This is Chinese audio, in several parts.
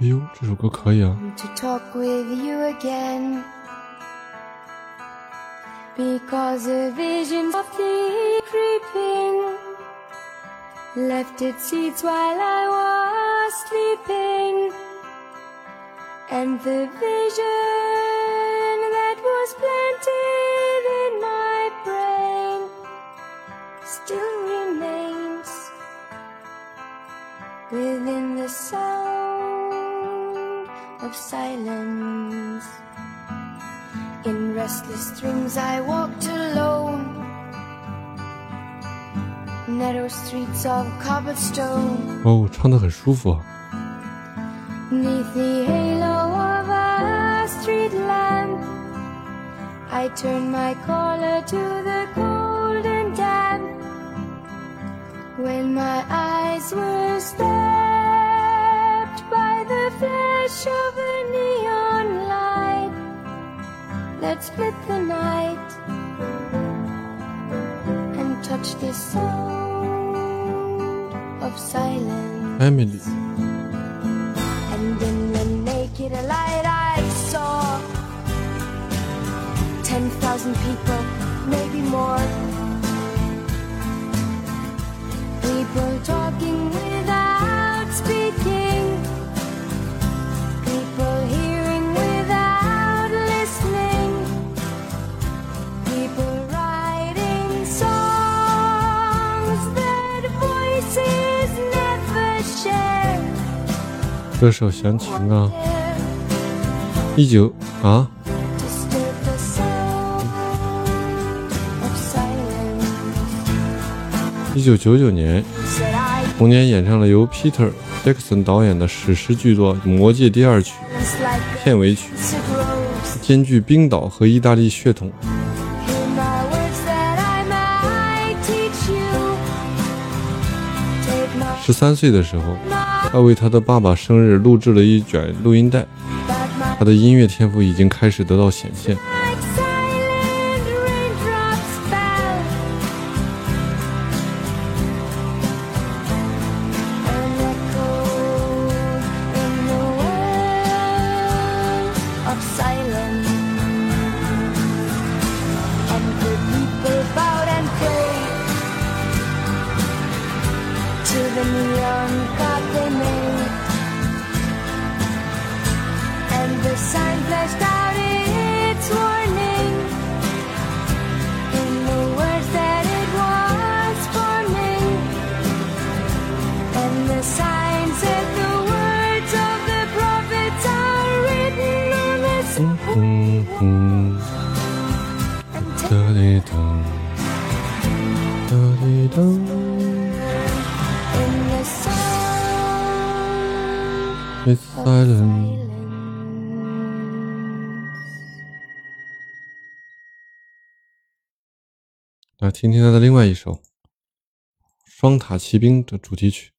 哎呦，这首歌可以啊！ To talk with you again. Because a vision softly creeping left its seeds while I was sleeping. And the vision that was planted in my brain still remains within the sound of silence. In restless dreams, I walked alone. Narrow streets of cobblestone. 哦，唱的很舒服啊。 Neath the halo of a street lamp, I turned my collar to the cold and damp. When my eyes were stabbed by the flash of a neon light that split the night and touched the sound of silence. Emily，And in the naked light I saw ten thousand people, maybe more. 歌手详情啊，一九啊，Disturb the sound of silence. 一九九九年，Said I 同年演唱了由 Peter Jackson 导演的史诗巨作《魔戒》第二曲片尾曲，兼具冰岛和意大利血统。十三岁的时候，他为他的爸爸生日录制了一卷录音带，他的音乐天赋已经开始得到显现。滴噔，哒滴噔。It's silent. 来听听他的另外一首《双塔奇兵》的主题曲。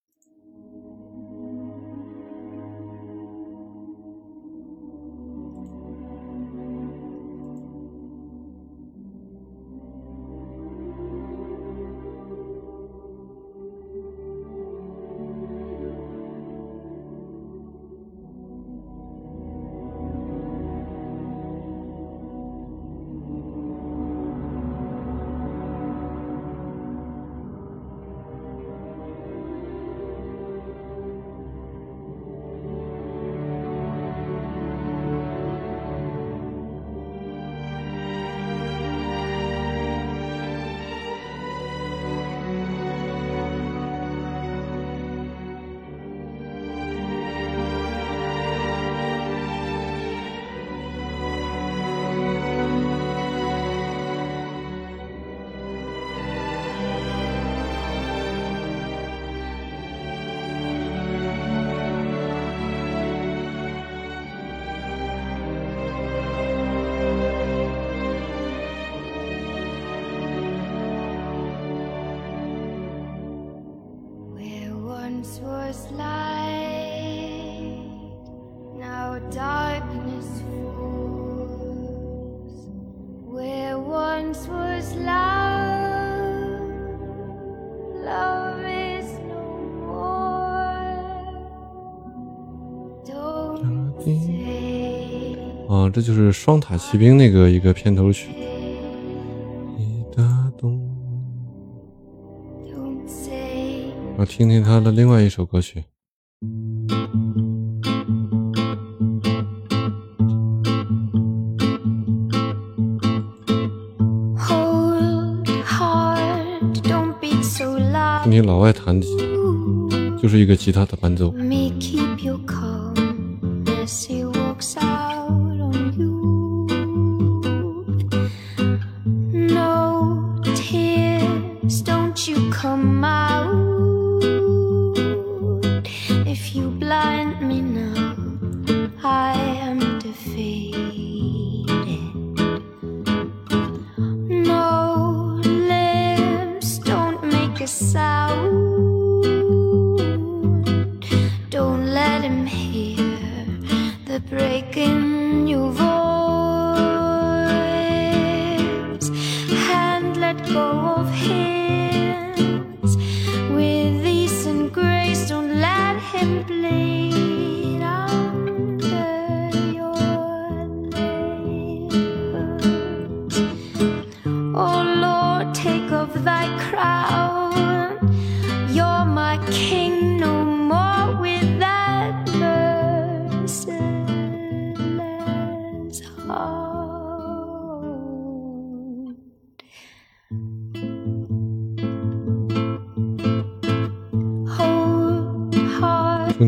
啊，这就是《双塔骑兵》那个一个片头曲。我听听他的另外一首歌曲。听听老外弹的就是一个吉他的伴奏。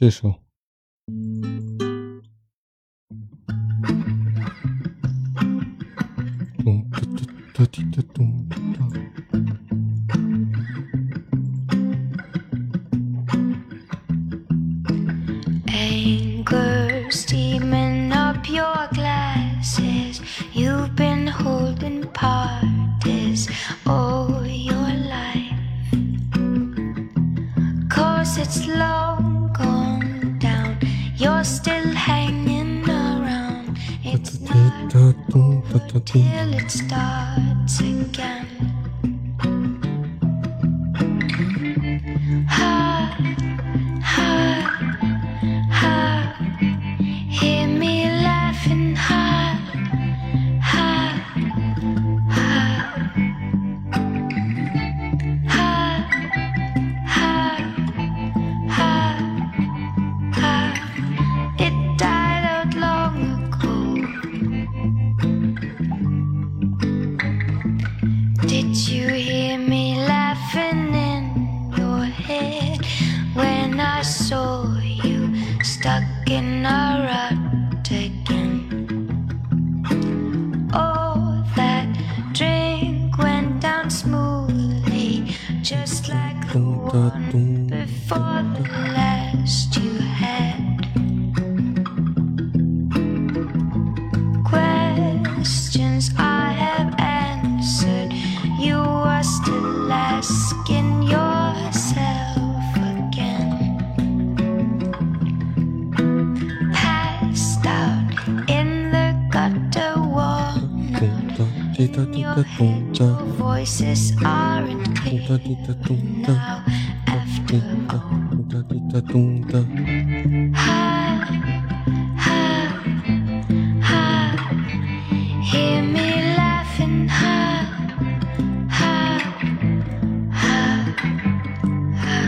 这首。Till it starts again.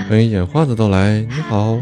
欢迎眼花的到来，你好。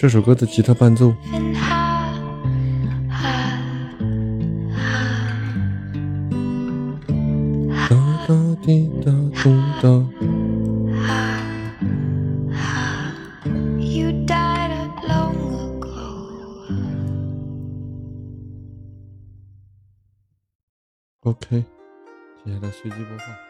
这首歌的吉他伴奏。ok，接下来随机播放。